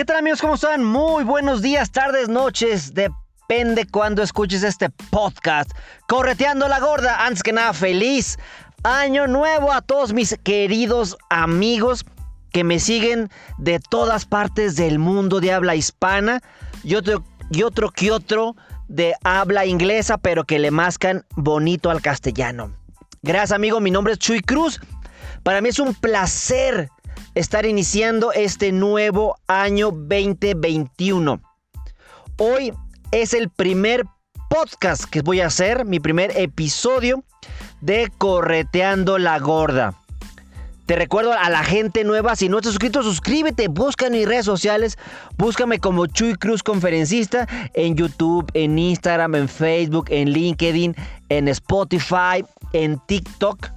¿Qué tal amigos? ¿Cómo están? Muy buenos días, tardes, noches. Depende cuando escuches este podcast. Correteando la gorda. Antes que nada, feliz año nuevo a todos mis queridos amigos que me siguen de todas partes del mundo de habla hispana y otro, y otro que otro de habla inglesa, pero que le mascan bonito al castellano. Gracias amigo, mi nombre es Chuy Cruz. Para mí es un placer estar iniciando este nuevo año 2021. Hoy es el primer podcast que voy a hacer, mi primer episodio de Correteando la Gorda. Te recuerdo a la gente nueva, si no estás suscrito, suscríbete, busca en mis redes sociales, búscame como Chuy Cruz Conferencista en YouTube, en Instagram, en Facebook, en LinkedIn, en Spotify, en TikTok.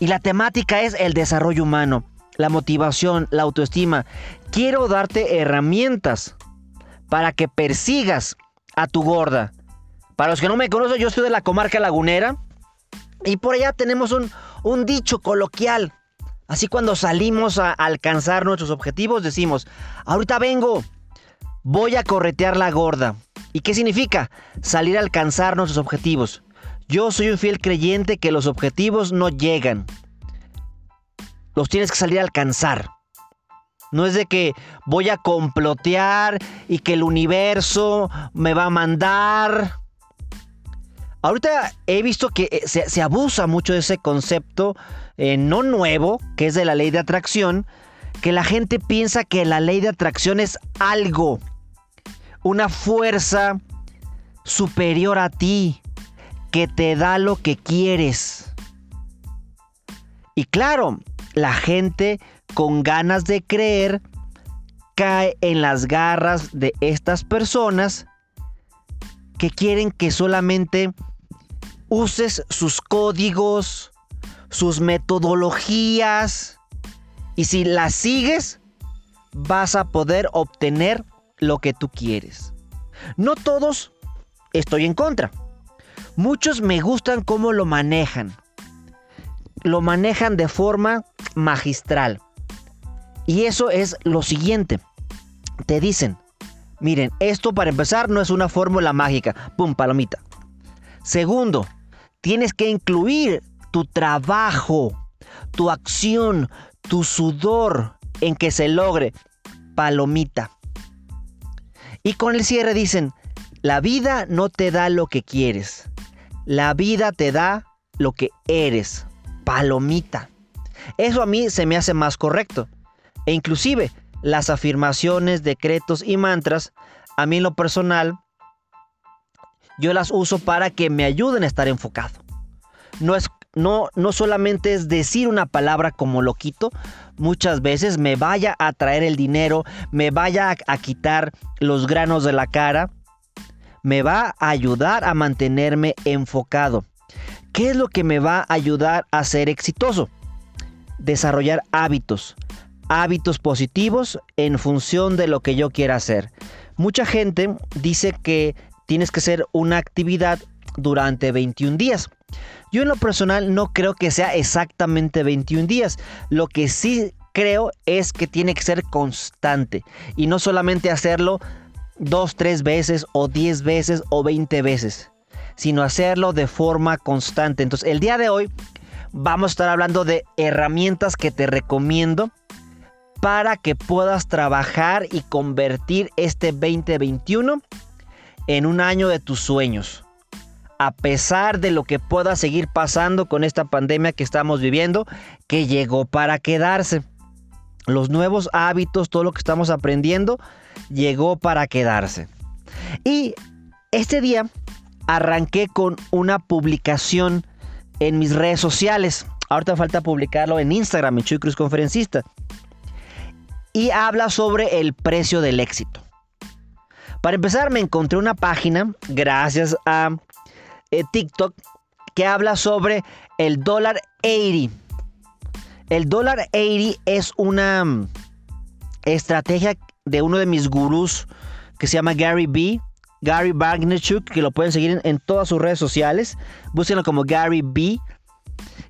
Y la temática es el desarrollo humano la motivación, la autoestima. Quiero darte herramientas para que persigas a tu gorda. Para los que no me conocen, yo soy de la comarca lagunera y por allá tenemos un, un dicho coloquial. Así cuando salimos a alcanzar nuestros objetivos decimos, ahorita vengo, voy a corretear la gorda. ¿Y qué significa? Salir a alcanzar nuestros objetivos. Yo soy un fiel creyente que los objetivos no llegan, los tienes que salir a alcanzar. No es de que voy a complotear y que el universo me va a mandar. Ahorita he visto que eh, se, abusa mucho de ese concepto eh, no nuevo, que es de la ley de atracción, que la gente piensa que la ley de atracción es algo, una fuerza superior a ti, que te da lo que quieres. Y claro, la gente con ganas de creer cae en las garras de estas personas que quieren que solamente uses sus códigos, sus metodologías y si las sigues vas a poder obtener lo que tú quieres. No todos estoy en contra. Muchos me gustan cómo lo manejan. Lo manejan de forma magistral. Y eso es lo siguiente. Te dicen, miren, esto para empezar no es una fórmula mágica. Pum, palomita. Segundo, tienes que incluir tu trabajo, tu acción, tu sudor en que se logre. Palomita. Y con el cierre dicen, la vida no te da lo que quieres. La vida te da lo que eres. Palomita. Eso a mí se me hace más correcto. E inclusive las afirmaciones, decretos y mantras, a mí en lo personal, yo las uso para que me ayuden a estar enfocado. No es no, no solamente es decir una palabra como loquito, muchas veces me vaya a traer el dinero, me vaya a, a quitar los granos de la cara, me va a ayudar a mantenerme enfocado. ¿Qué es lo que me va a ayudar a ser exitoso? desarrollar hábitos, hábitos positivos en función de lo que yo quiera hacer. Mucha gente dice que tienes que hacer una actividad durante 21 días. Yo en lo personal no creo que sea exactamente 21 días. Lo que sí creo es que tiene que ser constante y no solamente hacerlo dos, tres veces o 10 veces o 20 veces, sino hacerlo de forma constante. Entonces el día de hoy vamos a estar hablando de herramientas que te recomiendo para que puedas trabajar y convertir este 2021 en un año de tus sueños. A pesar de lo que pueda seguir pasando con esta pandemia que estamos viviendo, que llegó para quedarse. Los nuevos hábitos, todo lo que estamos aprendiendo, llegó para quedarse. Y este día arranqué con una publicación en mis redes sociales. Ahorita falta publicarlo en Instagram, en Chuy Cruz Conferencista. y habla sobre el precio del éxito. Para empezar, me encontré una página, gracias a eh, TikTok, que habla sobre el dólar 80. El dólar 80 es una mm, estrategia de uno de mis gurús que se llama Gary B. Gary Vaynerchuk, que lo pueden seguir en, todas sus redes sociales. Búsquenlo como Gary B.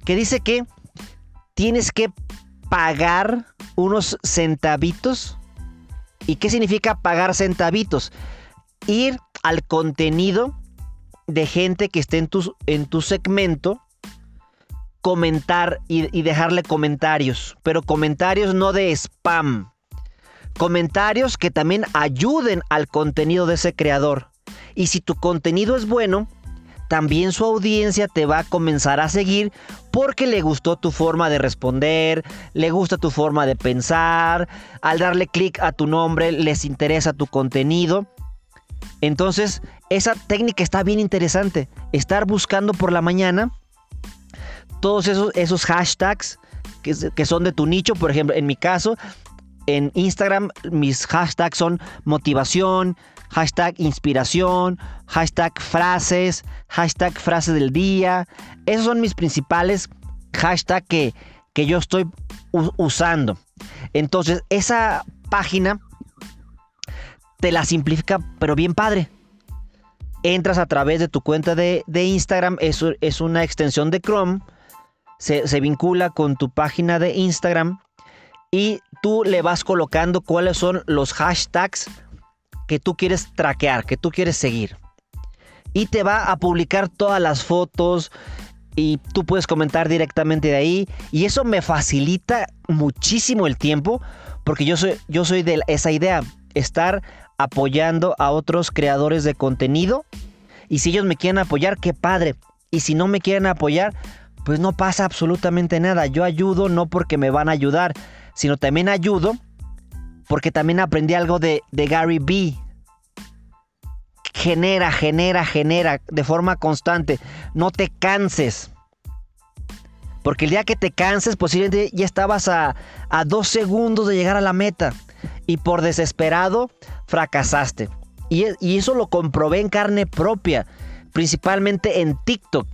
Que dice que tienes que pagar unos centavitos. ¿Y qué significa pagar centavitos? Ir al contenido de gente que esté en tu, en tu segmento, comentar y dejarle comentarios, pero comentarios no de spam, comentarios que también ayuden al contenido de ese creador. Y si tu contenido es bueno, también su audiencia te va a comenzar a seguir porque le gustó tu forma de responder, le gusta tu forma de pensar, al darle clic a tu nombre les interesa tu contenido. Entonces, esa técnica está bien interesante. Estar buscando por la mañana todos esos, esos hashtags que, que son de tu nicho. Por ejemplo, en mi caso, en Instagram mis hashtags son motivación, hashtag inspiración, hashtag frases, hashtag frase del día. Esos son mis principales hashtags que, que yo estoy usando. Entonces, esa página te la simplifica, pero bien padre. Entras a través de tu cuenta de, Instagram, es, es, una extensión de Chrome, se, se vincula con tu página de Instagram y tú le vas colocando cuáles son los hashtags que tú quieres traquear, que tú quieres seguir. Y te va a publicar todas las fotos y tú puedes comentar directamente de ahí. Y eso me facilita muchísimo el tiempo porque yo soy, yo soy de esa idea, estar apoyando a otros creadores de contenido. Y si ellos me quieren apoyar, qué padre. Y si no me quieren apoyar, pues no pasa absolutamente nada. Yo ayudo no porque me van a ayudar, sino también ayudo porque también aprendí algo de, Gary B. Genera, genera, genera de forma constante. No te canses. Porque el día que te canses, posiblemente ya estabas a, dos segundos de llegar a la meta. Y por desesperado, fracasaste. Y, y, eso lo comprobé en carne propia. Principalmente en TikTok.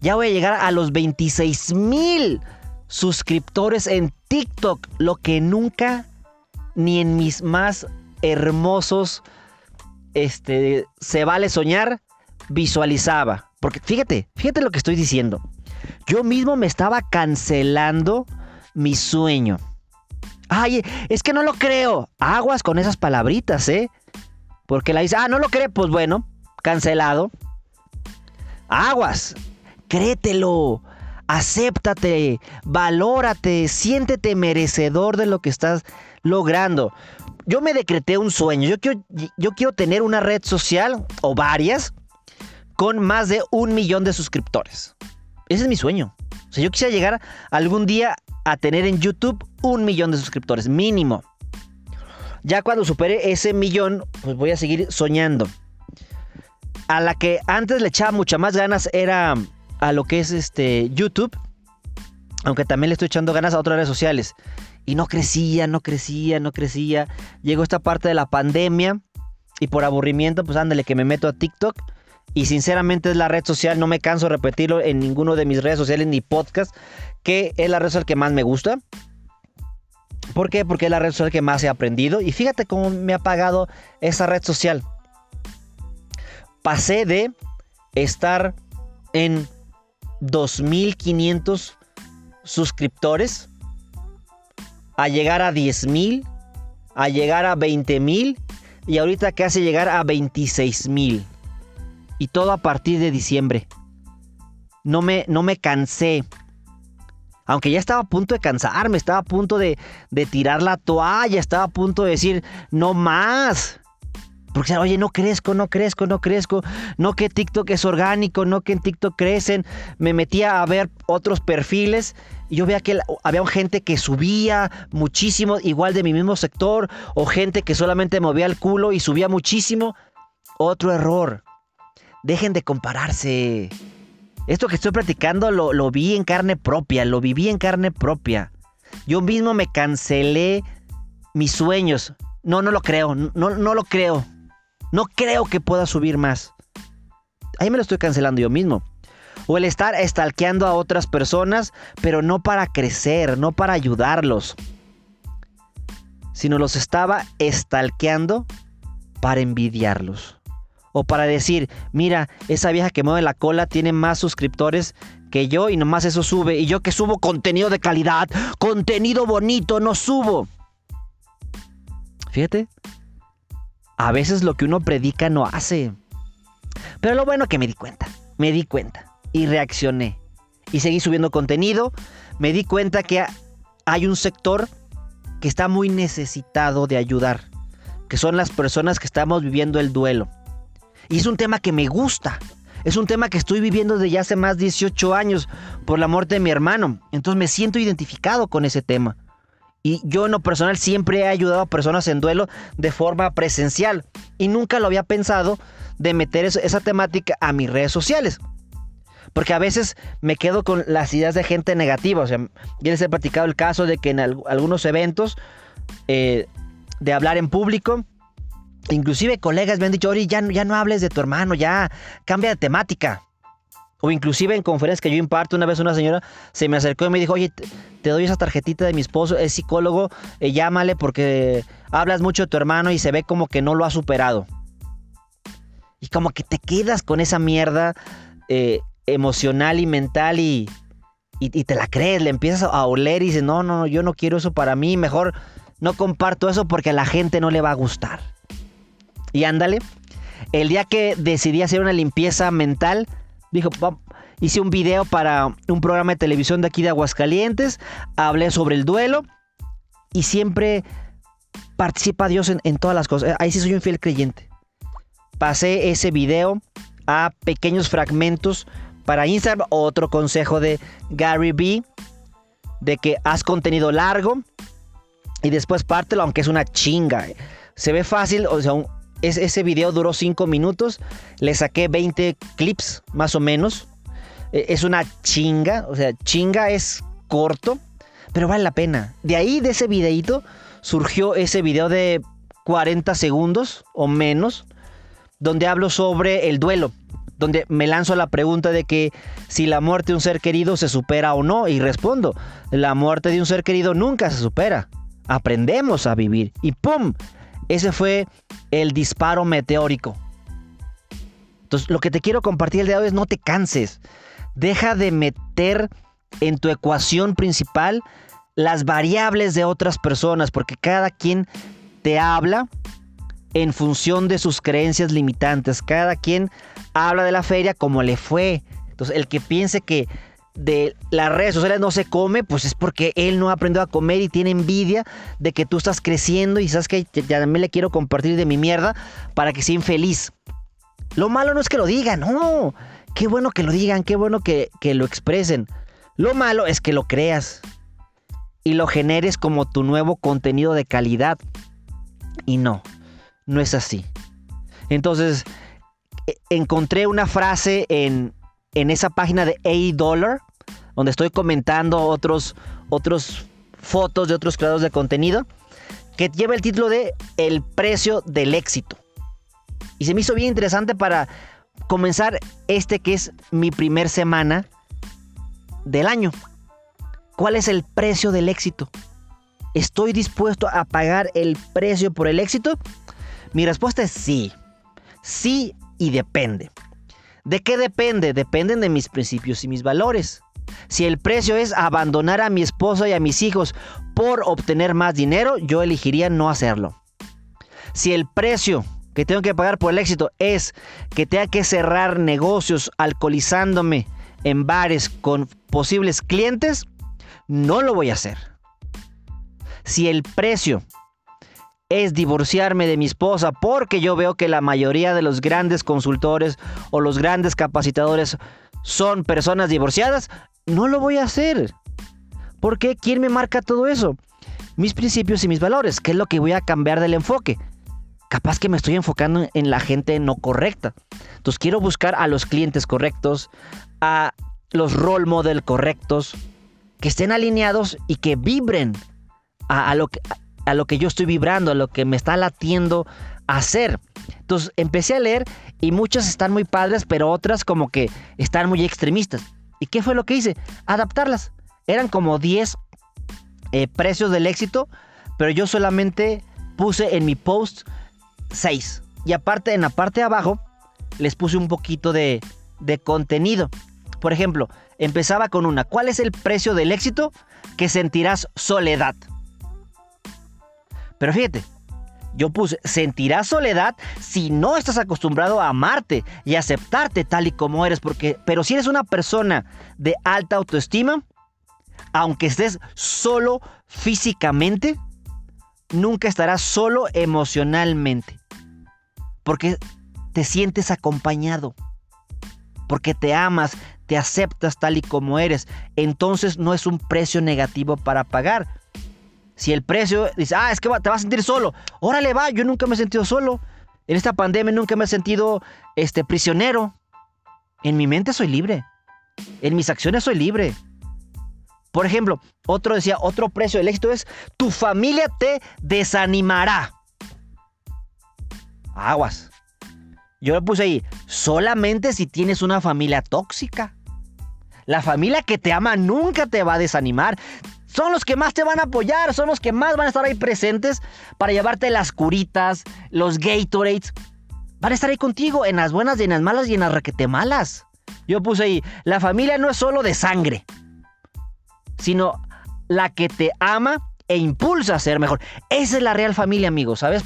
Ya voy a llegar a los 26 mil suscriptores en TikTok, lo que nunca ni en mis más hermosos este se vale soñar visualizaba, porque fíjate, fíjate lo que estoy diciendo. Yo mismo me estaba cancelando mi sueño. Ay, es que no lo creo. Aguas con esas palabritas, ¿eh? Porque la dice, ah, no lo cree, pues bueno, cancelado. Aguas, créetelo acéptate, valórate, siéntete merecedor de lo que estás logrando. Yo me decreté un sueño. Yo quiero, yo quiero tener una red social o varias con más de un millón de suscriptores. Ese es mi sueño. O sea, yo quisiera llegar algún día a tener en YouTube un millón de suscriptores, mínimo. Ya cuando supere ese millón, pues voy a seguir soñando. A la que antes le echaba muchas más ganas era a lo que es este YouTube, aunque también le estoy echando ganas a otras redes sociales. Y no crecía, no crecía, no crecía. Llegó esta parte de la pandemia y por aburrimiento, pues ándale que me meto a TikTok. Y sinceramente es la red social, no me canso de repetirlo en ninguno de mis redes sociales ni podcast, que es la red social que más me gusta. ¿Por qué? Porque es la red social que más he aprendido. Y fíjate cómo me ha pagado esa red social. Pasé de estar en 2.500 suscriptores, a llegar a 10.000, a llegar a 20.000 y ahorita hace llegar a 26.000. Y todo a partir de diciembre. No me, no me cansé. Aunque ya estaba a punto de cansarme, estaba a punto de, de tirar la toalla, estaba a punto de decir, no más. Porque, oye, no crezco, no crezco, no crezco. No que TikTok es orgánico, no que en TikTok crecen. Me metía a ver otros perfiles y yo veía que había gente que subía muchísimo, igual de mi mismo sector, o gente que solamente movía el culo y subía muchísimo. Otro error. Dejen de compararse. Esto que estoy platicando lo, lo vi en carne propia, lo viví en carne propia. Yo mismo me cancelé mis sueños. No, no lo creo, no, no lo creo. No creo que pueda subir más. Ahí me lo estoy cancelando yo mismo. O el estar estalqueando a otras personas, pero no para crecer, no para ayudarlos. Sino los estaba estalqueando para envidiarlos. O para decir, mira, esa vieja que mueve la cola tiene más suscriptores que yo y nomás eso sube. Y yo que subo contenido de calidad, contenido bonito, no subo. Fíjate, a veces lo que uno predica no hace. Pero lo bueno que me di cuenta, me di cuenta y reaccioné. Y seguí subiendo contenido. Me di cuenta que hay un sector que está muy necesitado de ayudar, que son las personas que estamos viviendo el duelo. Y es un tema que me gusta. Es un tema que estoy viviendo desde hace más de 18 años por la muerte de mi hermano. Entonces me siento identificado con ese tema. Y yo en lo personal siempre he ayudado a personas en duelo de forma presencial. Y nunca lo había pensado de meter esa temática a mis redes sociales. Porque a veces me quedo con las ideas de gente negativa. O sea, ya les he platicado el caso de que en algunos eventos eh, de hablar en público, inclusive colegas me han dicho, Ori, ya, ya no hables de tu hermano, ya cambia de temática. O inclusive en conferencias que yo imparto, una vez una señora se me acercó y me dijo, oye, te doy esa tarjetita de mi esposo, es psicólogo, eh, llámale porque hablas mucho de tu hermano y se ve como que no lo ha superado. Y como que te quedas con esa mierda eh, emocional y mental y, y, te la crees, le empiezas a oler y dices, no, no, no, yo no quiero eso para mí, mejor no comparto eso porque a la gente no le va a gustar. Y ándale, el día que decidí hacer una limpieza mental, dijo, hice un video para un programa de televisión de aquí de Aguascalientes, hablé sobre el duelo y siempre participa Dios en, todas las cosas. Ahí sí soy un fiel creyente. Pasé ese video a pequeños fragmentos para Instagram. Otro consejo de Gary B. De que haz contenido largo y después pártelo, aunque es una chinga. Se ve fácil, o sea, ese video duró 5 minutos. Le saqué 20 clips, más o menos. E, es una chinga, o sea, chinga es corto, pero vale la pena. De ahí, de ese videito, surgió ese video de 40 segundos o menos, donde hablo sobre el duelo. Donde me lanzo la pregunta de que si la muerte de un ser querido se supera o no, y respondo, la muerte de un ser querido nunca se supera. Aprendemos a vivir. Y ¡pum! Ese fue el disparo meteórico. Entonces, lo que te quiero compartir el día de hoy es no te canses. Deja de meter en tu ecuación principal las variables de otras personas, porque cada quien te habla en función de sus creencias limitantes. Cada quien habla de la feria como le fue. Entonces, el que piense que de las redes sociales no se come, pues es porque él no ha aprendido a comer y tiene envidia de que tú estás creciendo y sabes que también le quiero compartir de mi mierda para que sea infeliz. Lo malo no es que lo digan, no. Qué bueno que lo digan, qué bueno que, lo expresen. Lo malo es que lo creas y lo generes como tu nuevo contenido de calidad. Y no, no es así. Entonces, e, encontré una frase en, en esa página de A-Dollar, donde estoy comentando otros, otros fotos de otros creadores de contenido, que lleva el título de El precio del éxito. Y se me hizo bien interesante para comenzar este que es mi primer semana del año. ¿Cuál es el precio del éxito? ¿Estoy dispuesto a pagar el precio por el éxito? Mi respuesta es sí. Sí y depende. ¿De qué depende? Dependen de mis principios y mis valores. Si el precio es abandonar a mi esposa y a mis hijos por obtener más dinero, yo elegiría no hacerlo. Si el precio que tengo que pagar por el éxito es que tenga que cerrar negocios alcoholizándome en bares con posibles clientes, no lo voy a hacer. Si el precio es divorciarme de mi esposa porque yo veo que la mayoría de los grandes consultores o los grandes capacitadores son personas divorciadas, no lo voy a hacer. ¿Por qué? ¿Quién me marca todo eso? Mis principios y mis valores, ¿qué es lo que voy a cambiar del enfoque? Capaz que me estoy enfocando en la gente no correcta. Entonces quiero buscar a los clientes correctos, a los role model correctos, que estén alineados y que vibren a, lo que, a lo que yo estoy vibrando, a lo que me está latiendo hacer. Entonces empecé a leer y muchas están muy padres, pero otras como que están muy extremistas. ¿Y qué fue lo que hice? Adaptarlas. Eran como 10 eh, precios del éxito, pero yo solamente puse en mi post 6. Y aparte, en la parte de abajo, les puse un poquito de, de contenido. Por ejemplo, empezaba con una. ¿Cuál es el precio del éxito? Que sentirás soledad. Pero fíjate, yo puse, sentirás soledad si no estás acostumbrado a amarte y aceptarte tal y como eres, porque, pero si eres una persona de alta autoestima, aunque estés solo físicamente, nunca estarás solo emocionalmente, porque te sientes acompañado, porque te amas, te aceptas tal y como eres, entonces no es un precio negativo para pagar si el precio dice, ah, es que te vas a sentir solo, órale va, yo nunca me he sentido solo. En esta pandemia nunca me he sentido este, prisionero. En mi mente soy libre. En mis acciones soy libre. Por ejemplo, otro decía, otro precio del éxito es, tu familia te desanimará. Aguas. Yo le puse ahí, solamente si tienes una familia tóxica. La familia que te ama nunca te va a desanimar son los que más te van a apoyar, son los que más van a estar ahí presentes para llevarte las curitas, los Gatorades. Van a estar ahí contigo en las buenas y en las malas y en las requete malas. Yo puse ahí, la familia no es solo de sangre, sino la que te ama e impulsa a ser mejor. Esa es la real familia, amigos, ¿sabes?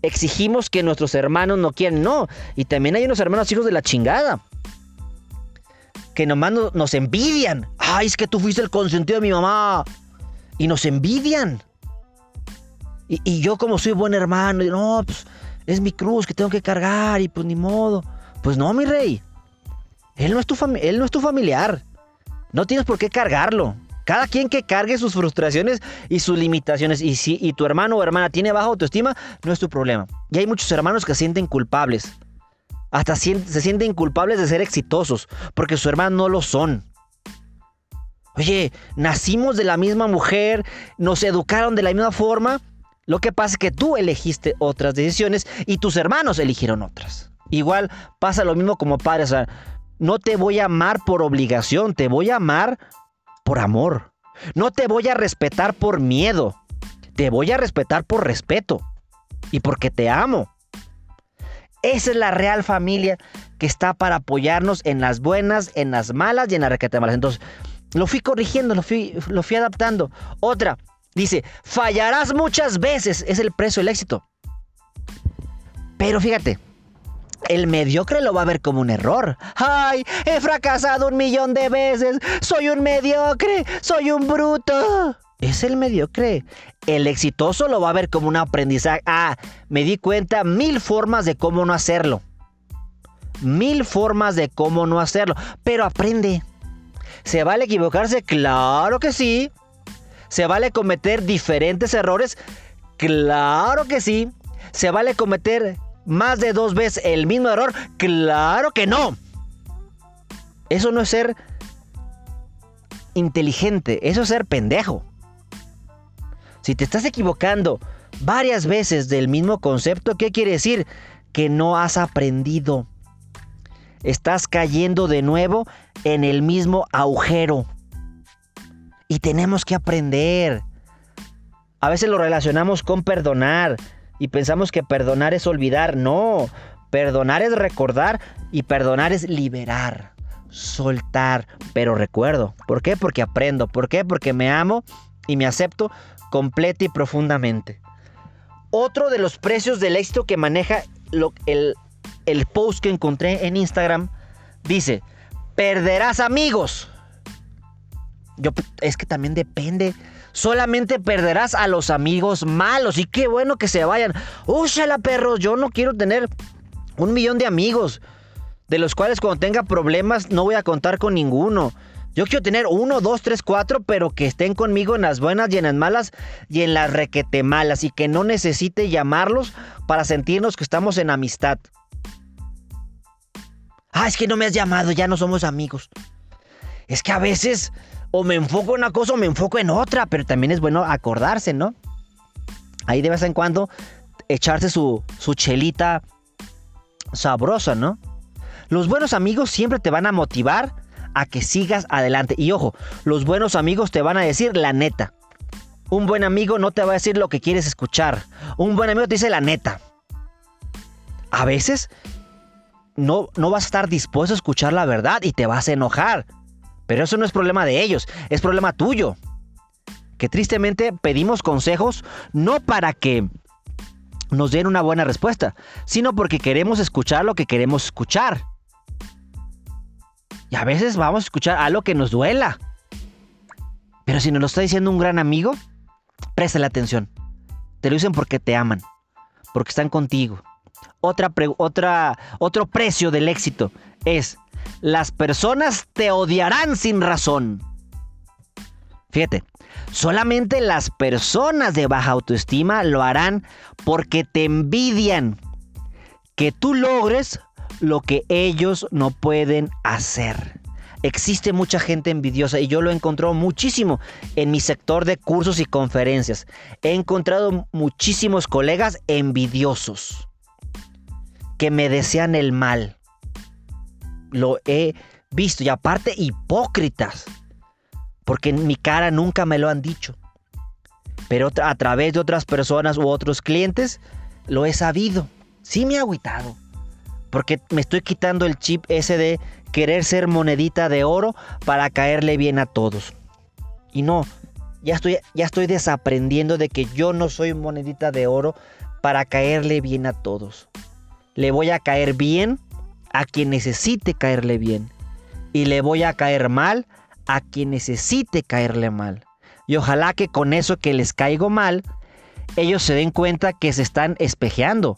Exigimos que nuestros hermanos no quieran, no. Y también hay unos hermanos hijos de la chingada. Que nomás nos envidian. Ay, es que tú fuiste el consentido de mi mamá y nos envidian. Y, yo como soy buen hermano, no, pues es mi cruz que tengo que cargar y pues ni modo. Pues no, mi rey. Él no es tu, él no es tu familiar. No tienes por qué cargarlo. Cada quien que cargue sus frustraciones y sus limitaciones. Y si y tu hermano o hermana tiene baja autoestima, no es tu problema. Y hay muchos hermanos que se sienten culpables. Hasta se sienten culpables de ser exitosos, porque su hermano no lo son. Oye, nacimos de la misma mujer, nos educaron de la misma forma. Lo que pasa es que tú elegiste otras decisiones y tus hermanos eligieron otras. Igual pasa lo mismo como padre. O sea, no te voy a amar por obligación, te voy a amar por amor. No te voy a respetar por miedo, te voy a respetar por respeto y porque te amo. Esa es la real familia que está para apoyarnos en las buenas, en las malas y en las requete malas. Entonces, lo fui corrigiendo, lo fui, lo fui adaptando. Otra, dice, fallarás muchas veces, es el precio del éxito. Pero fíjate, el mediocre lo va a ver como un error. ¡Ay! He fracasado un millón de veces. Soy un mediocre. Soy un bruto. Es el mediocre. El exitoso lo va a ver como un aprendizaje. Ah, me di cuenta mil formas de cómo no hacerlo. Mil formas de cómo no hacerlo. Pero aprende. ¿Se vale equivocarse? Claro que sí. ¿Se vale cometer diferentes errores? Claro que sí. ¿Se vale cometer más de dos veces el mismo error? Claro que no. Eso no es ser inteligente, eso es ser pendejo. Si te estás equivocando varias veces del mismo concepto, ¿qué quiere decir? Que no has aprendido. Estás cayendo de nuevo en el mismo agujero. Y tenemos que aprender. A veces lo relacionamos con perdonar y pensamos que perdonar es olvidar. No, perdonar es recordar y perdonar es liberar, soltar. Pero recuerdo. ¿Por qué? Porque aprendo. ¿Por qué? Porque me amo y me acepto completa y profundamente. Otro de los precios del éxito que maneja el, el post que encontré en Instagram dice, perderás amigos. Yo, es que también depende. Solamente perderás a los amigos malos. Y qué bueno que se vayan. Úchala, perros. Yo no quiero tener un millón de amigos. De los cuales cuando tenga problemas no voy a contar con ninguno. Yo quiero tener uno, dos, tres, cuatro, pero que estén conmigo en las buenas y en las malas y en las requete malas. Y que no necesite llamarlos para sentirnos que estamos en amistad. Ah, es que no me has llamado, ya no somos amigos. Es que a veces o me enfoco en una cosa o me enfoco en otra, pero también es bueno acordarse, ¿no? ahí de vez en cuando echarse su, su chelita sabrosa, ¿no? Los buenos amigos siempre te van a motivar a que sigas adelante. Y ojo, los buenos amigos te van a decir la neta. Un buen amigo no te va a decir lo que quieres escuchar. Un buen amigo te dice la neta. A veces no, no vas a estar dispuesto a escuchar la verdad y te vas a enojar. Pero eso no es problema de ellos, es problema tuyo. Que tristemente pedimos consejos no para que nos den una buena respuesta, sino porque queremos escuchar lo que queremos escuchar. Y a veces vamos a escuchar algo que nos duela. Pero si nos lo está diciendo un gran amigo, préstale atención. Te lo dicen porque te aman, porque están contigo. Otra, otra, otro precio del éxito es, las personas te odiarán sin razón. Fíjate, solamente las personas de baja autoestima lo harán porque te envidian que tú logres lo que ellos no pueden hacer. Existe mucha gente envidiosa y yo lo encontrado muchísimo en mi sector de cursos y conferencias. He encontrado muchísimos colegas envidiosos que me desean el mal. Lo he visto y aparte hipócritas, porque en mi cara nunca me lo han dicho. Pero a través de otras personas u otros clientes lo he sabido. Sí me ha agüitado. Porque me estoy quitando el chip ese de querer ser monedita de oro para caerle bien a todos. Y no, ya estoy, ya estoy desaprendiendo de que yo no soy monedita de oro para caerle bien a todos. Le voy a caer bien a quien necesite caerle bien. Y le voy a caer mal a quien necesite caerle mal. Y ojalá que con eso que les caigo mal, ellos se den cuenta que se están espejeando.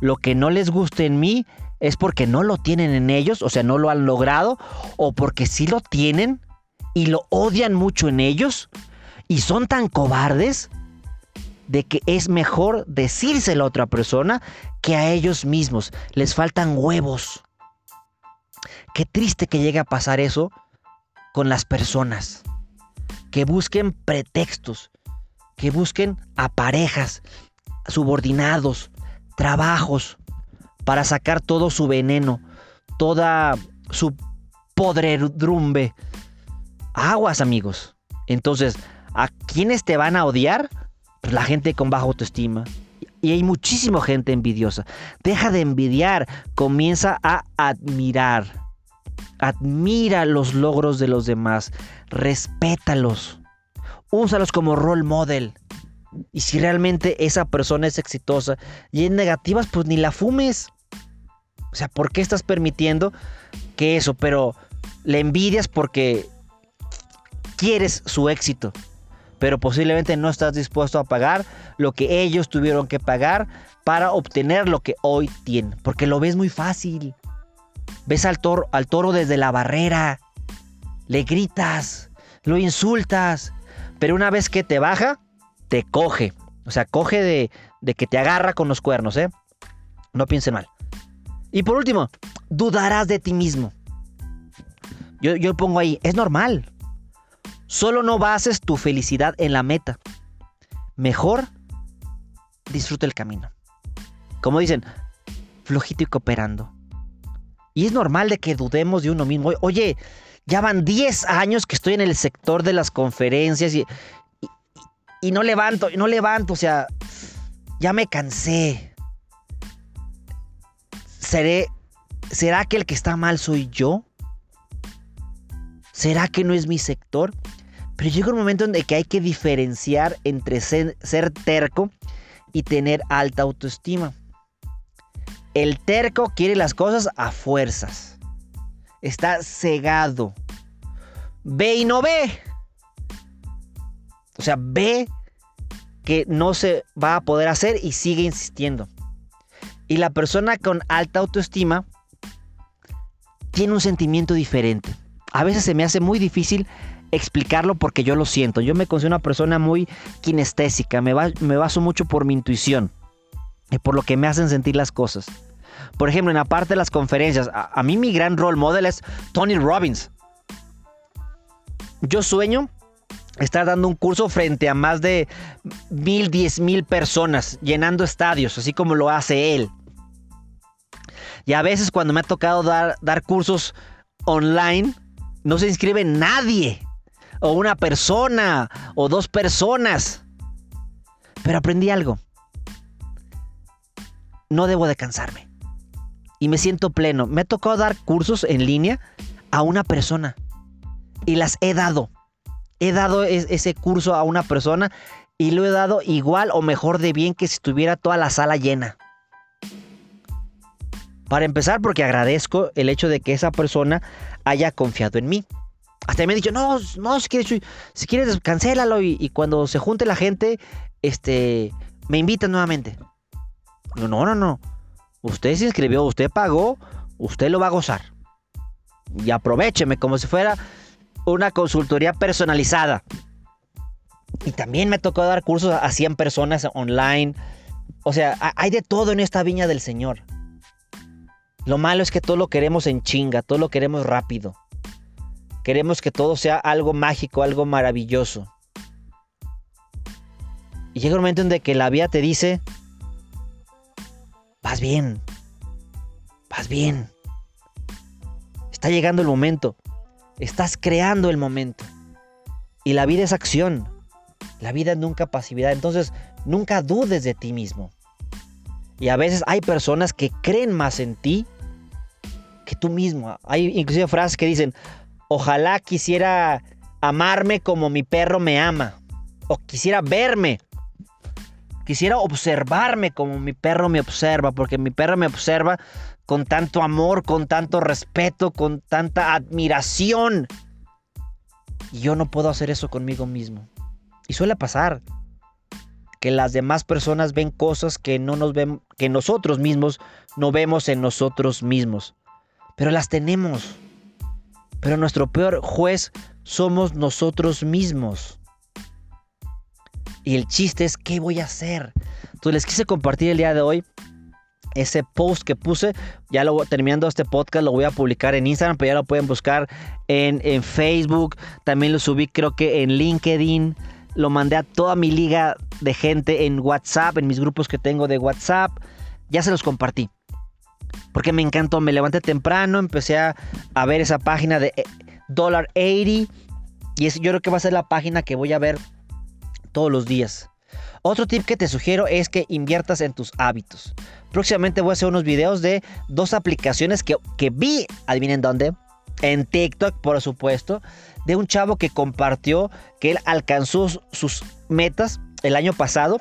Lo que no les guste en mí es porque no lo tienen en ellos, o sea, no lo han logrado, o porque sí lo tienen y lo odian mucho en ellos y son tan cobardes de que es mejor decírselo a otra persona que a ellos mismos. Les faltan huevos. Qué triste que llegue a pasar eso con las personas. Que busquen pretextos, que busquen a parejas, subordinados, trabajos, para sacar todo su veneno, toda su podredumbre. Aguas, amigos. Entonces, ¿a quiénes te van a odiar? Pues la gente con baja autoestima. Y hay muchísima gente envidiosa. Deja de envidiar, comienza a admirar. Admira los logros de los demás, respétalos. Úsalos como role model. Y si realmente esa persona es exitosa y en negativas, pues ni la fumes. O sea, ¿por qué estás permitiendo que eso? Pero le envidias porque quieres su éxito. Pero posiblemente no estás dispuesto a pagar lo que ellos tuvieron que pagar para obtener lo que hoy tienen. Porque lo ves muy fácil. Ves al toro, al toro desde la barrera. Le gritas. Lo insultas. Pero una vez que te baja, te coge. O sea, coge de, de que te agarra con los cuernos, ¿eh? No piensen mal. Y por último, dudarás de ti mismo. Yo, yo pongo ahí, es normal. Solo no bases tu felicidad en la meta. Mejor disfruta el camino. Como dicen, flojito y cooperando. Y es normal de que dudemos de uno mismo. Oye, ya van 10 años que estoy en el sector de las conferencias y, y, no levanto, no levanto. O sea, ya me cansé. ¿Seré, ¿Será que el que está mal soy yo? ¿Será que no es mi sector? Pero llega un momento en que hay que diferenciar entre ser, ser terco y tener alta autoestima. El terco quiere las cosas a fuerzas. Está cegado. Ve y no ve. O sea, ve que no se va a poder hacer y sigue insistiendo. Y la persona con alta autoestima tiene un sentimiento diferente. A veces se me hace muy difícil explicarlo porque yo lo siento. Yo me considero una persona muy kinestésica, me, baso mucho por mi intuición y por lo que me hacen sentir las cosas. Por ejemplo, en la parte de las conferencias, a, mí mi gran role model es Tony Robbins. Yo sueño estar dando un curso frente a más de mil, diez mil personas, llenando estadios, así como lo hace él. Y a veces cuando me ha tocado dar cursos online, no se inscribe nadie. O una persona, o dos personas. Pero aprendí algo. No debo de cansarme. Y me siento pleno. Me ha tocado dar cursos en línea a una persona. Y las he dado he dado ese curso a una persona y lo he dado igual o mejor de bien que si tuviera toda la sala llena. Para empezar, porque agradezco el hecho de que esa persona haya confiado en mí. Hasta me ha dicho, no, no, si quieres, si quieres cancélalo y, cuando se junte la gente, este, me invitan nuevamente. No, no, no, no. Usted se inscribió, usted pagó, usted lo va a gozar. Y aprovecheme como si fuera una consultoría personalizada. Y también me tocó dar cursos a 100 personas online. O sea, hay de todo en esta viña del Señor. Lo malo es que todo lo queremos en chinga, todo lo queremos rápido. Queremos que todo sea algo mágico, algo maravilloso. Y llega un momento en que la vida te dice, vas bien, vas bien. Está llegando el momento. Estás creando el momento. Y la vida es acción. La vida es nunca pasividad. Entonces, nunca dudes de ti mismo. Y a veces hay personas que creen más en ti que tú mismo. Hay inclusive frases que dicen, ojalá quisiera amarme como mi perro me ama. O quisiera verme. Quisiera observarme como mi perro me observa. Porque mi perro me observa con tanto amor, con tanto respeto, con tanta admiración. Y yo no puedo hacer eso conmigo mismo. Y suele pasar que las demás personas ven cosas que no nos ven, que nosotros mismos no vemos en nosotros mismos. Pero las tenemos. Pero nuestro peor juez somos nosotros mismos. Y el chiste es qué voy a hacer. Entonces les quise compartir el día de hoy ese post que puse. Ya lo terminando este podcast, lo voy a publicar en Instagram, pero ya lo pueden buscar en, en Facebook. También lo subí, creo que en LinkedIn. Lo mandé a toda mi liga de gente en WhatsApp, en mis grupos que tengo de WhatsApp. Ya se los compartí. Porque me encantó. Me levanté temprano, empecé a, ver esa página de $80. Eh, y es, yo creo que va a ser la página que voy a ver todos los días. Otro tip que te sugiero es que inviertas en tus hábitos. Próximamente voy a hacer unos videos de dos aplicaciones que, que vi, adivinen dónde, en TikTok por supuesto, de un chavo que compartió que él alcanzó sus metas el año pasado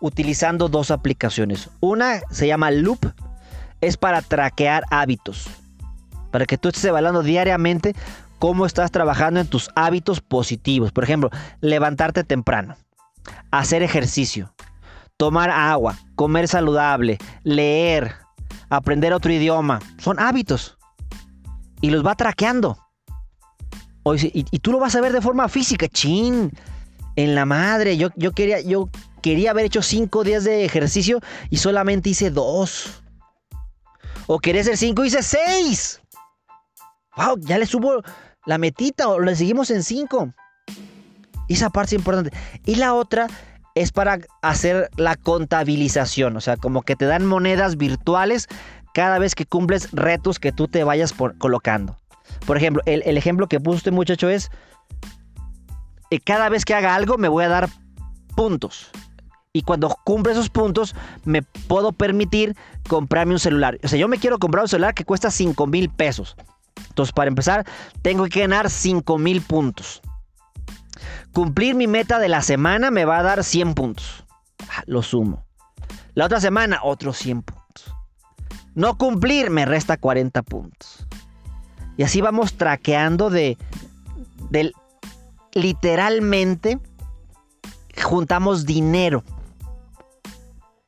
utilizando dos aplicaciones. Una se llama Loop, es para traquear hábitos, para que tú estés evaluando diariamente cómo estás trabajando en tus hábitos positivos. Por ejemplo, levantarte temprano hacer ejercicio, tomar agua, comer saludable, leer, aprender otro idioma. Son hábitos. Y los va traqueando. Y, y, tú lo vas a ver de forma física. Chin. En la madre. Yo, yo, quería, yo quería haber hecho cinco días de ejercicio y solamente hice dos. O quería cinco y hice seis. Wow, ya le subo la metita o le seguimos en cinco. Esa parte es importante. Y la otra es para hacer la contabilización. O sea, como que te dan monedas virtuales cada vez que cumples retos que tú te vayas colocando. Por ejemplo, el, ejemplo que puso este muchacho es, eh, cada vez que haga algo me voy a dar puntos. Y cuando cumple esos puntos, me puedo permitir comprarme un celular. O sea, yo me quiero comprar un celular que cuesta 5 mil pesos. Entonces, para empezar, tengo que ganar 5 mil puntos. Cumplir mi meta de la semana me va a dar 100 puntos. Ah, lo sumo. La otra semana, otros 100 puntos. No cumplir me resta 40 puntos. Y así vamos traqueando de, literalmente juntamos dinero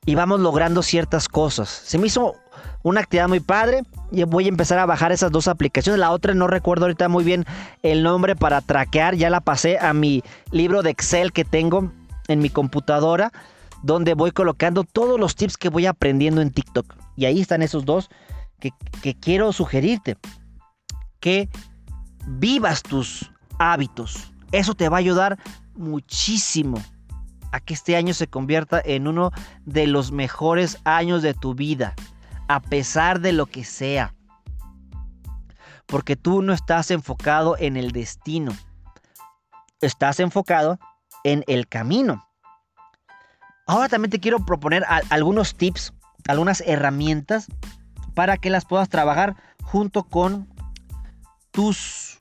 y vamos logrando ciertas cosas. Se me hizo una actividad muy padre. Y voy a empezar a bajar esas dos aplicaciones. La otra no recuerdo ahorita muy bien el nombre para traquear. Ya la pasé a mi libro de Excel que tengo en mi computadora. Donde voy colocando todos los tips que voy aprendiendo en TikTok. Y ahí están esos dos que, que quiero sugerirte. Que vivas tus hábitos. Eso te va a ayudar muchísimo a que este año se convierta en uno de los mejores años de tu vida, a pesar de lo que sea. Porque tú no estás enfocado en el destino, estás enfocado en el camino. Ahora también te quiero proponer algunos tips, algunas herramientas para que las puedas trabajar junto con tus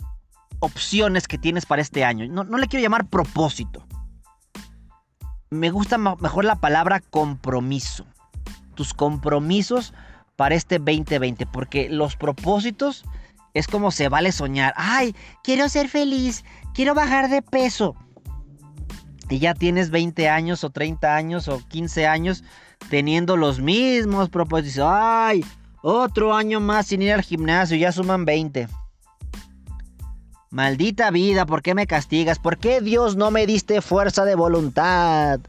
opciones que tienes para este año. No, no le quiero llamar propósito, me gusta mejor la palabra compromiso. Tus compromisos para este 2020, porque los propósitos es como se vale soñar. Ay, quiero ser feliz, quiero bajar de peso. Y ya tienes 20 años o 30 años o 15 años teniendo los mismos propósitos. Ay, otro año más sin ir al gimnasio, ya suman 20. Maldita vida, ¿por qué me castigas? ¿Por qué Dios no me diste fuerza de voluntad?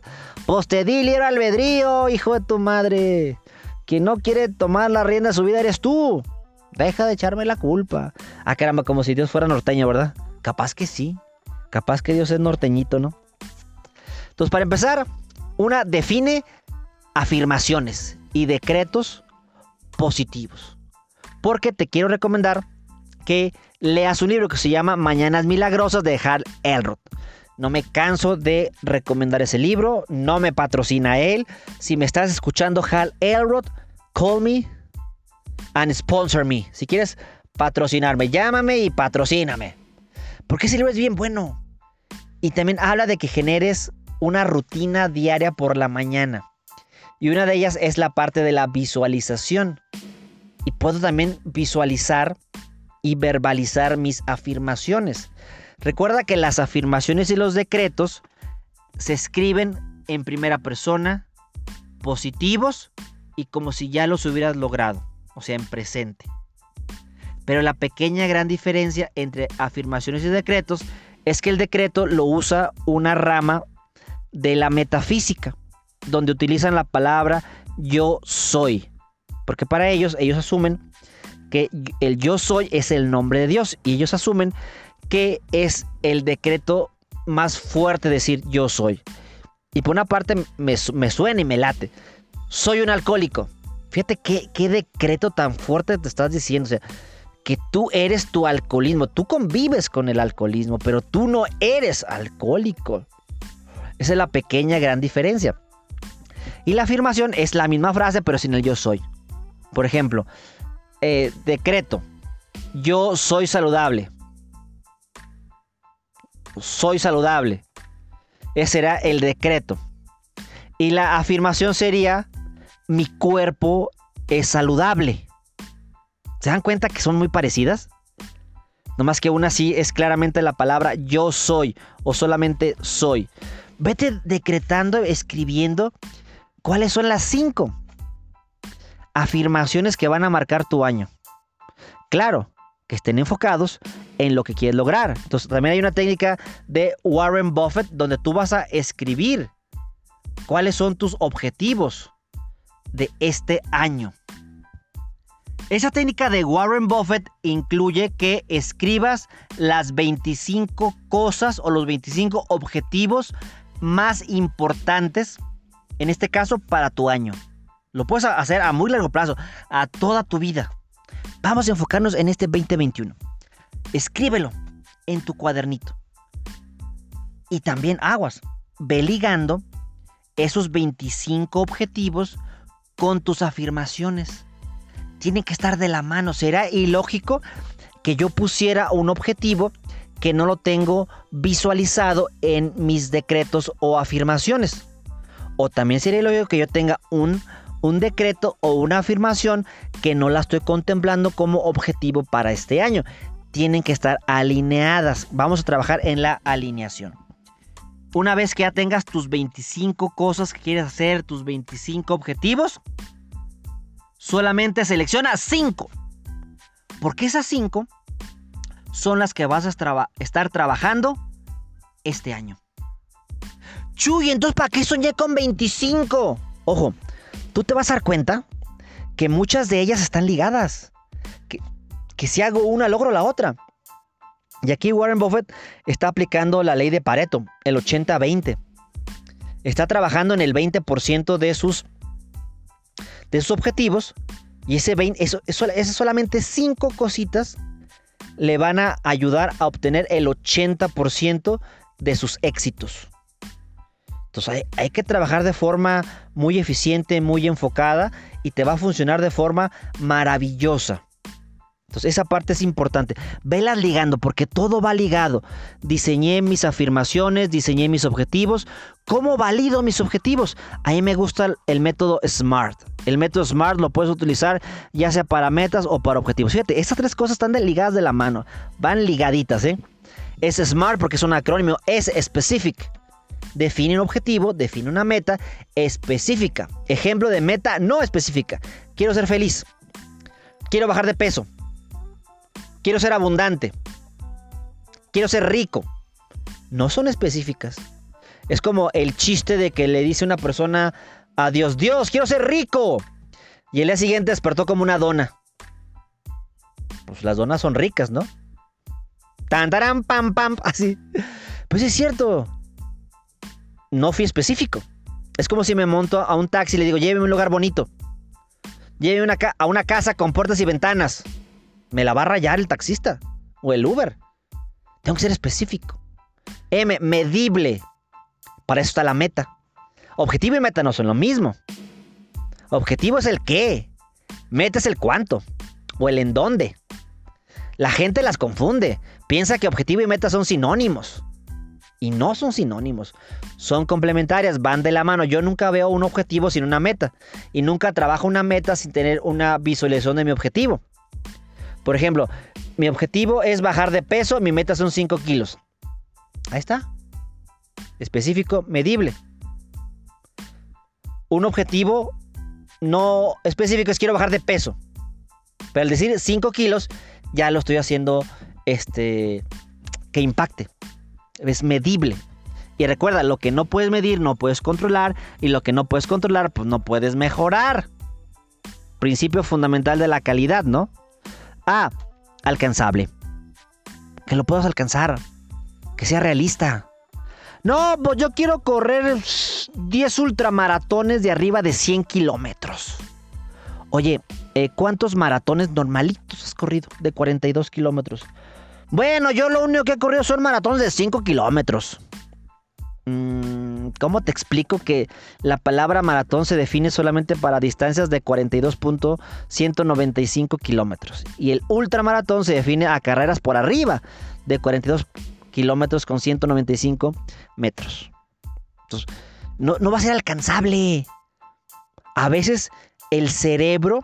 Pues te di libre albedrío, hijo de tu madre. Quien no quiere tomar la rienda de su vida eres tú. Deja de echarme la culpa. Ah, caramba, como si Dios fuera norteño, ¿verdad? Capaz que sí. Capaz que Dios es norteñito, ¿no? Entonces, para empezar, una define afirmaciones y decretos positivos. Porque te quiero recomendar que leas un libro que se llama Mañanas Milagrosas de Hal Elrod. No me canso de recomendar ese libro, no me patrocina él. Si me estás escuchando, Hal Elrod, call me and sponsor me. Si quieres patrocinarme, llámame y patrocíname. Porque ese libro es bien bueno. Y también habla de que generes una rutina diaria por la mañana. Y una de ellas es la parte de la visualización. Y puedo también visualizar y verbalizar mis afirmaciones. Recuerda que las afirmaciones y los decretos se escriben en primera persona, positivos y como si ya los hubieras logrado, o sea, en presente. Pero la pequeña gran diferencia entre afirmaciones y decretos es que el decreto lo usa una rama de la metafísica, donde utilizan la palabra yo soy. Porque para ellos, ellos asumen que el yo soy es el nombre de Dios y ellos asumen que es el decreto más fuerte decir yo soy. Y por una parte me, suena y me late. Soy un alcohólico. Fíjate qué, qué decreto tan fuerte te estás diciendo. O sea, que tú eres tu alcoholismo. Tú convives con el alcoholismo, pero tú no eres alcohólico. Esa es la pequeña gran diferencia. Y la afirmación es la misma frase, pero sin el yo soy. Por ejemplo, eh, decreto, yo soy saludable. Soy saludable. Ese será el decreto. Y la afirmación sería, mi cuerpo es saludable. ¿Se dan cuenta que son muy parecidas? No más que una sí es claramente la palabra yo soy o solamente soy. Vete decretando, escribiendo cuáles son las cinco afirmaciones que van a marcar tu año. Claro, que estén enfocados en lo que quieres lograr. Entonces también hay una técnica de Warren Buffett donde tú vas a escribir cuáles son tus objetivos de este año. Esa técnica de Warren Buffett incluye que escribas las 25 cosas o los 25 objetivos más importantes, en este caso para tu año. Lo puedes hacer a muy largo plazo, a toda tu vida. Vamos a enfocarnos en este 2021. Escríbelo en tu cuadernito. Y también aguas, ve ligando esos 25 objetivos con tus afirmaciones. Tienen que estar de la mano. Será ilógico que yo pusiera un objetivo que no lo tengo visualizado en mis decretos o afirmaciones. O también sería ilógico que yo tenga un un decreto o una afirmación que no la estoy contemplando como objetivo para este año. Tienen que estar alineadas. Vamos a trabajar en la alineación. Una vez que ya tengas tus 25 cosas que quieres hacer, tus 25 objetivos, solamente selecciona 5. Porque esas 5 son las que vas a estar trabajando este año. Chuy, entonces ¿para qué soñé con 25? Ojo, tú te vas a dar cuenta que muchas de ellas están ligadas. Que, si hago una, logro la otra. Y aquí Warren Buffett está aplicando la ley de Pareto, el 80-20. Está trabajando en el 20% de sus, de sus objetivos y ese 20, eso, eso, solamente 5 cositas le van a ayudar a obtener el 80% de sus éxitos. Entonces hay, que trabajar de forma muy eficiente, muy enfocada y te va a funcionar de forma maravillosa. Entonces esa parte es importante. Velas ligando porque todo va ligado. Diseñé mis afirmaciones, diseñé mis objetivos. ¿Cómo valido mis objetivos? A mí me gusta el método SMART. El método SMART lo puedes utilizar ya sea para metas o para objetivos. Fíjate, estas tres cosas están ligadas de la mano. Van ligaditas, ¿eh? Es SMART porque es un acrónimo. Es specific. Define un objetivo, define una meta específica. Ejemplo de meta no específica. Quiero ser feliz. Quiero bajar de peso. Quiero ser abundante. Quiero ser rico. No son específicas. Es como el chiste de que le dice una persona a Dios, Dios, quiero ser rico. Y el día siguiente despertó como una dona. Pues las donas son ricas, ¿no? Tan, taran, pam, pam, así. Pues es cierto. No fui específico. Es como si me monto a un taxi y le digo, lléveme a un lugar bonito. Lléveme a una casa con puertas y ventanas me la va a rayar el taxista o el Uber. Tengo que ser específico. M, medible. Para eso está la meta. Objetivo y meta no son lo mismo. Objetivo es el qué. Meta es el cuánto. O el en dónde. La gente las confunde. Piensa que objetivo y meta son sinónimos. Y no son sinónimos. Son complementarias, van de la mano. Yo nunca veo un objetivo sin una meta. Y nunca trabajo una meta sin tener una visualización de mi objetivo. Por ejemplo, mi objetivo es bajar de peso, mi meta son 5 kilos. Ahí está. Específico, medible. Un objetivo no específico es quiero bajar de peso. Pero al decir 5 kilos, ya lo estoy haciendo este, que impacte. Es medible. Y recuerda, lo que no puedes medir, no puedes controlar. Y lo que no puedes controlar, pues no puedes mejorar. Principio fundamental de la calidad, ¿no? A. Alcanzable. Que lo puedas alcanzar. Que sea realista. No, pues yo quiero correr 10 ultramaratones de arriba de 100 kilómetros. Oye, eh, ¿cuántos maratones normalitos has corrido de 42 kilómetros? Bueno, yo lo único que he corrido son maratones de 5 kilómetros. Mm, ¿Cómo te explico que la palabra maratón se define solamente para distancias de 42.195 kilómetros? Y el ultramaratón se define a carreras por arriba de 42 kilómetros con 195 metros. Entonces, no, no va a ser alcanzable. A veces el cerebro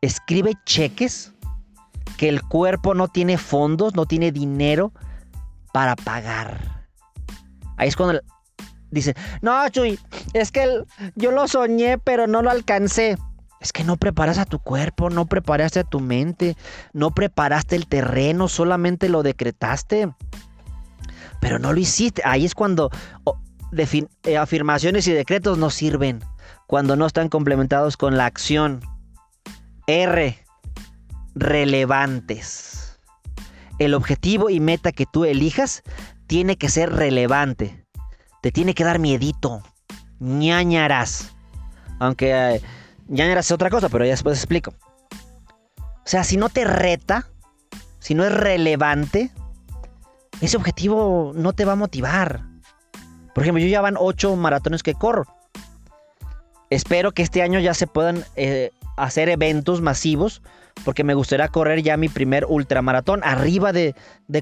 escribe cheques que el cuerpo no tiene fondos, no tiene dinero para pagar. Ahí es cuando dice, no, Chuy, es que yo lo soñé, pero no lo alcancé. Es que no preparas a tu cuerpo, no preparaste a tu mente, no preparaste el terreno, solamente lo decretaste. Pero no lo hiciste. Ahí es cuando eh, afirmaciones y decretos no sirven. Cuando no están complementados con la acción. R. Relevantes. El objetivo y meta que tú elijas tiene que ser relevante. Te tiene que dar miedito. ñañaras. Aunque eh, es otra cosa, pero ya después explico. O sea, si no te reta, si no es relevante, ese objetivo no te va a motivar. Por ejemplo, yo ya van ocho maratones que corro. Espero que este año ya se puedan eh, hacer eventos masivos porque me gustaría correr ya mi primer ultramaratón arriba de,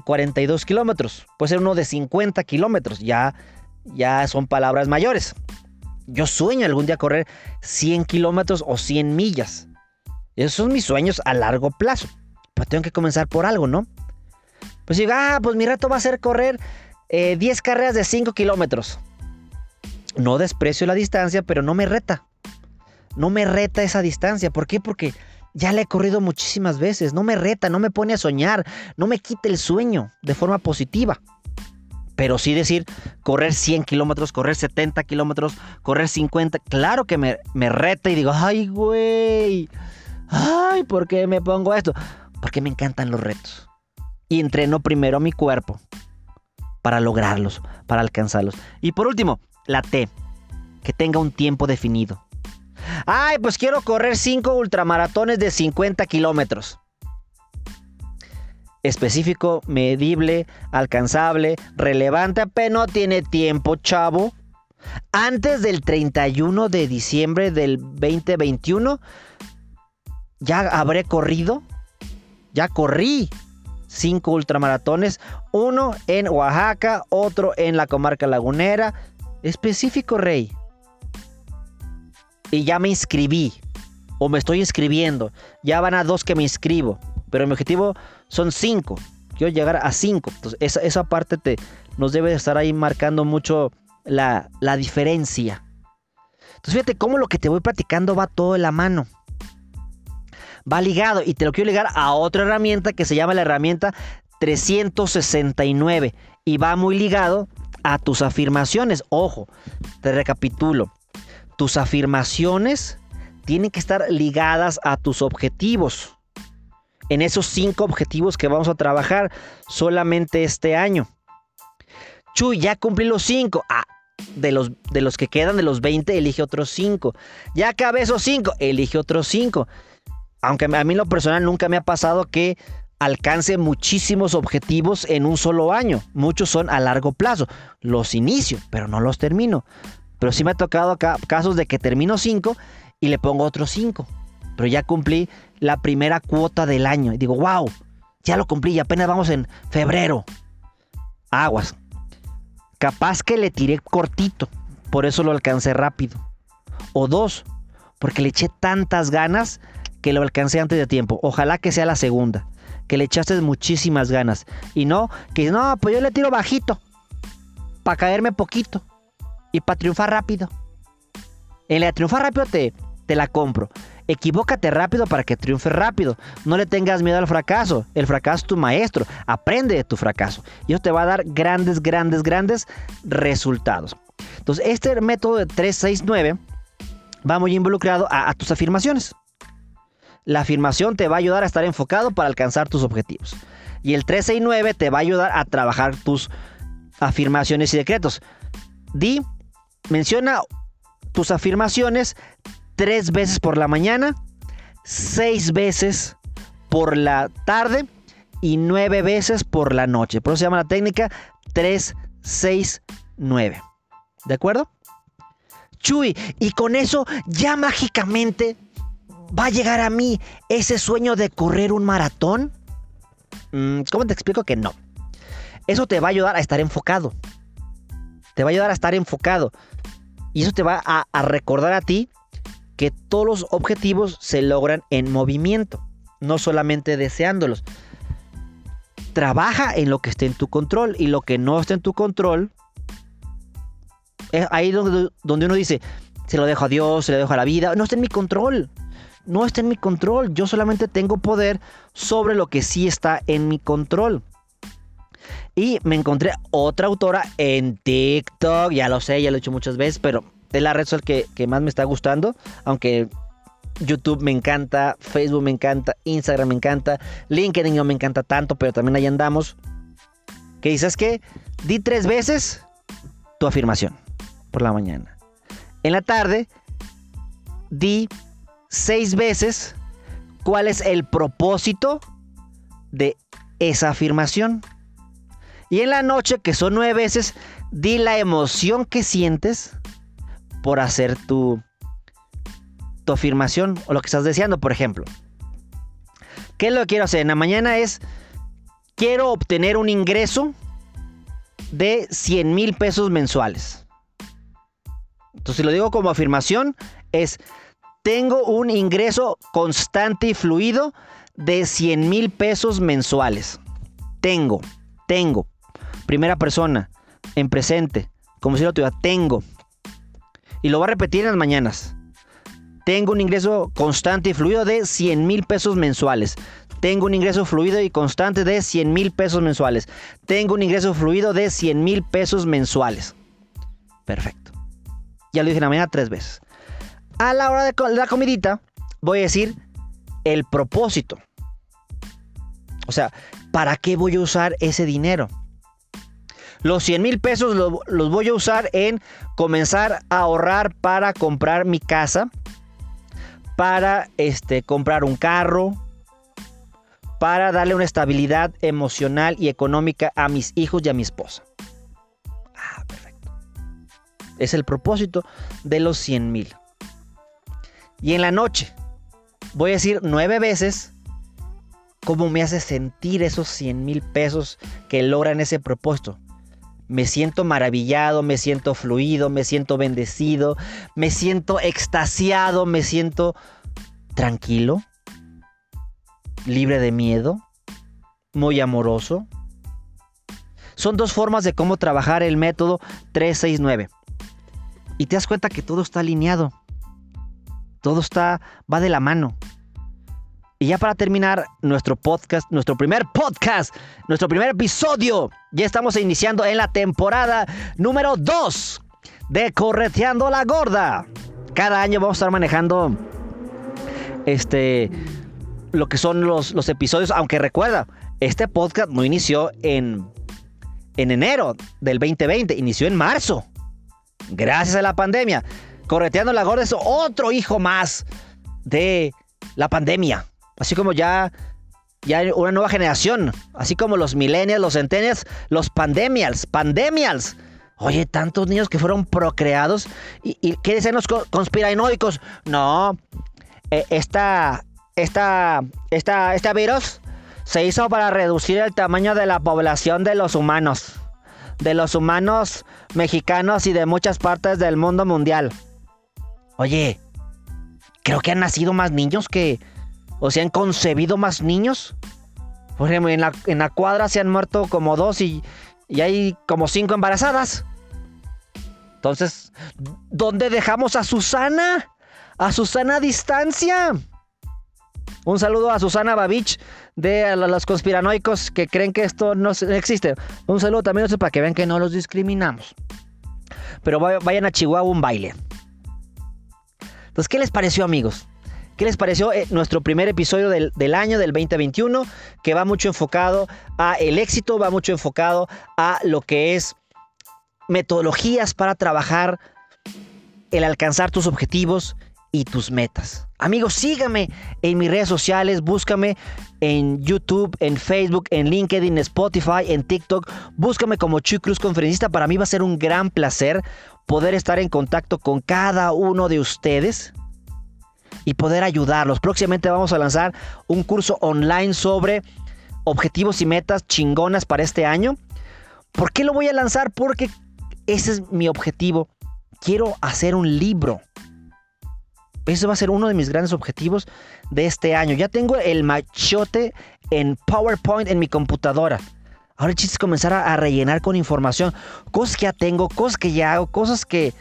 42 kilómetros. Puede ser uno de 50 kilómetros, ya, ya son palabras mayores. Yo sueño algún día correr 100 kilómetros o 100 millas. Esos son mis sueños a largo plazo. Pero tengo que comenzar por algo, ¿no? Pues digo, ah, pues mi reto va a ser correr 10 eh, carreras de 5 kilómetros. No desprecio la distancia, pero no me reta. No me reta esa distancia. ¿Por qué? Porque ya le he corrido muchísimas veces. No me reta, no me pone a soñar, no me quita el sueño de forma positiva. Pero sí decir, correr 100 kilómetros, correr 70 kilómetros, correr 50, claro que me, me reta y digo, ay, güey, ay, ¿por qué me pongo esto? Porque me encantan los retos. y entreno primero mi cuerpo para lograrlos, para alcanzarlos. Y por último, la T, que tenga un tiempo definido. Ay, pues quiero correr 5 ultramaratones de 50 kilómetros. Específico, medible, alcanzable, relevante, pero no tiene tiempo, chavo. Antes del 31 de diciembre del 2021, ya habré corrido. Ya corrí cinco ultramaratones, uno en Oaxaca, otro en la comarca lagunera. Específico, Rey. Y ya me inscribí, o me estoy inscribiendo. Ya van a dos que me inscribo, pero mi objetivo son cinco. Quiero llegar a cinco. Entonces, esa, esa parte te, nos debe estar ahí marcando mucho la, la diferencia. Entonces, fíjate cómo lo que te voy platicando va todo en la mano va ligado y te lo quiero ligar a otra herramienta que se llama la herramienta 369 y va muy ligado a tus afirmaciones. Ojo, te recapitulo. Tus afirmaciones tienen que estar ligadas a tus objetivos. En esos cinco objetivos que vamos a trabajar solamente este año. Chuy, ya cumplí los cinco. Ah, de los, de los que quedan de los 20, elige otros cinco. Ya acabé esos cinco, elige otros cinco aunque a mí lo personal nunca me ha pasado que alcance muchísimos objetivos en un solo año. Muchos son a largo plazo. Los inicio, pero no los termino. Pero sí me ha tocado casos de que termino cinco y le pongo otros cinco. Pero ya cumplí la primera cuota del año. Y digo, wow, ya lo cumplí y apenas vamos en febrero. Aguas. Capaz que le tiré cortito. Por eso lo alcancé rápido. O dos, porque le eché tantas ganas que lo alcancé antes de tiempo. Ojalá que sea la segunda. Que le echaste muchísimas ganas. Y no, que no, pues yo le tiro bajito. Para caerme poquito. Y para triunfar rápido. En la de triunfar rápido te, te la compro. Equivócate rápido para que triunfe rápido. No le tengas miedo al fracaso. El fracaso es tu maestro. Aprende de tu fracaso. Y eso te va a dar grandes, grandes, grandes resultados. Entonces, este método de 369 va muy involucrado a tus afirmaciones. La afirmación te va a ayudar a estar enfocado para alcanzar tus objetivos. Y el 369 te va a ayudar a trabajar tus afirmaciones y decretos. Di, menciona tus afirmaciones tres veces por la mañana, seis veces por la tarde y nueve veces por la noche. Por eso se llama la técnica 369. ¿De acuerdo? Chuy, y con eso ya mágicamente ¿Va a llegar a mí ese sueño de correr un maratón? Mm, ¿Cómo te explico que no? Eso te va a ayudar a estar enfocado. Te va a ayudar a estar enfocado. Y eso te va a, recordar a ti que todos los objetivos se logran en movimiento, no solamente deseándolos. Trabaja en lo que esté en tu control y lo que no esté en tu control, es ahí donde, donde uno dice, se lo dejo a Dios, se lo dejo a la vida, no está en mi control no está en mi control. Yo solamente tengo poder sobre lo que sí está en mi control. Y me encontré otra autora en TikTok. Ya lo sé, ya lo he hecho muchas veces, pero es la red social que, que más me está gustando. Aunque YouTube me encanta, Facebook me encanta, Instagram me encanta, LinkedIn no me encanta tanto, pero también ahí andamos. Que dices que di tres veces tu afirmación por la mañana. En la tarde, di seis veces cuál es el propósito de esa afirmación. Y en la noche, que son nueve veces, di la emoción que sientes por hacer tu, tu afirmación o lo que estás deseando, por ejemplo. ¿Qué es lo que quiero hacer? En la mañana es, quiero obtener un ingreso de 100 mil pesos mensuales. Entonces, si lo digo como afirmación, es, tengo un ingreso constante y fluido de 100 mil pesos mensuales. Tengo, tengo. Primera persona, en presente, como si lo tuviera, tengo. Y lo voy a repetir en las mañanas. Tengo un ingreso constante y fluido de 100 mil pesos mensuales. Tengo un ingreso fluido y constante de 100 mil pesos mensuales. Tengo un ingreso fluido de 100 mil pesos mensuales. Perfecto. Ya lo dije en la mañana tres veces. A la hora de la comidita, voy a decir el propósito. O sea, ¿para qué voy a usar ese dinero? Los 100 mil pesos los voy a usar en comenzar a ahorrar para comprar mi casa, para este, comprar un carro, para darle una estabilidad emocional y económica a mis hijos y a mi esposa. Ah, perfecto. Es el propósito de los 100 mil. Y en la noche, voy a decir nueve veces cómo me hace sentir esos 100 mil pesos que logran ese propósito. Me siento maravillado, me siento fluido, me siento bendecido, me siento extasiado, me siento tranquilo, libre de miedo, muy amoroso. Son dos formas de cómo trabajar el método 369. Y te das cuenta que todo está alineado. Todo está va de la mano. Y ya para terminar nuestro podcast, nuestro primer podcast, nuestro primer episodio, ya estamos iniciando en la temporada número 2 de Correteando la Gorda. Cada año vamos a estar manejando este lo que son los, los episodios, aunque recuerda, este podcast no inició en, en enero del 2020, inició en marzo. Gracias a la pandemia. Correteando la Gorda es otro hijo más de la pandemia. Así como ya, ya hay una nueva generación. Así como los millennials, los centennials, los pandemials, pandemials. Oye, tantos niños que fueron procreados. ¿Y, qué dicen los conspiranoicos? No, eh, esta, esta, esta, este virus se hizo para reducir el tamaño de la población de los humanos. De los humanos mexicanos y de muchas partes del mundo mundial. Oye, creo que han nacido más niños que, o se han concebido más niños. Por ejemplo, en la, cuadra se han muerto como dos y, y hay como cinco embarazadas. Entonces, ¿dónde dejamos a Susana? A Susana a distancia. Un saludo a Susana Babich de los conspiranoicos que creen que esto no existe. Un saludo también para que vean que no los discriminamos. Pero vayan a Chihuahua un baile. Entonces, ¿qué les pareció, amigos? ¿Qué les pareció eh, nuestro primer episodio del, año, del 2021? Que va mucho enfocado a el éxito, va mucho enfocado a lo que es metodologías para trabajar el alcanzar tus objetivos y tus metas. Amigos, sígame en mis redes sociales, búscame en YouTube, en Facebook, en LinkedIn, en Spotify, en TikTok. Búscame como Chuy Cruz Conferencista. Para mí va a ser un gran placer poder estar en contacto con cada uno de ustedes y poder ayudarlos. Próximamente vamos a lanzar un curso online sobre objetivos y metas chingonas para este año. ¿Por qué lo voy a lanzar? Porque ese es mi objetivo. Quiero hacer un libro. Ese va a ser uno de mis grandes objetivos de este año. Ya tengo el machote en PowerPoint en mi computadora. Ahora el comenzar a, rellenar con información. Cosas que ya tengo, cosas que ya hago, cosas que,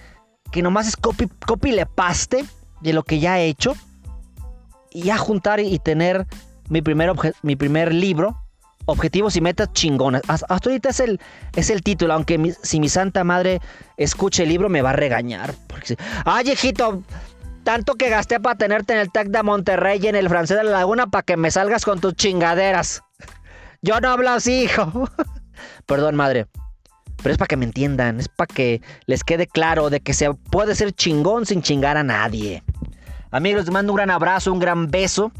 que nomás es copy, copy le paste de lo que ya he hecho y ya juntar y tener mi primer, mi primer libro, Objetivos y Metas Chingonas. Hasta ahorita es el, es el título, aunque si mi santa madre escuche el libro me va a regañar. Porque, Ay, hijito, tanto que gasté para tenerte en el TEC de Monterrey y en el francés de la Laguna para que me salgas con tus chingaderas. Yo no hablo así, hijo. Perdón, madre. Pero es para que me entiendan, es para que les quede claro de que se puede ser chingón sin chingar a nadie. Amigos, les mando un gran abrazo, un gran beso.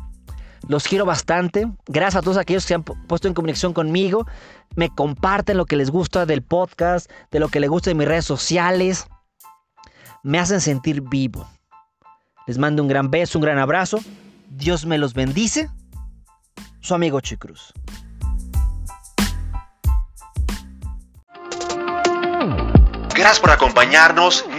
Los quiero bastante. Gracias a todos aquellos que se han puesto en comunicación conmigo. Me comparten lo que les gusta del podcast, de lo que les gusta de mis redes sociales. Me hacen sentir vivo. Les mando un gran beso, un gran abrazo. Dios me los bendice. Su amigo Chicruz. Gracias por acompañarnos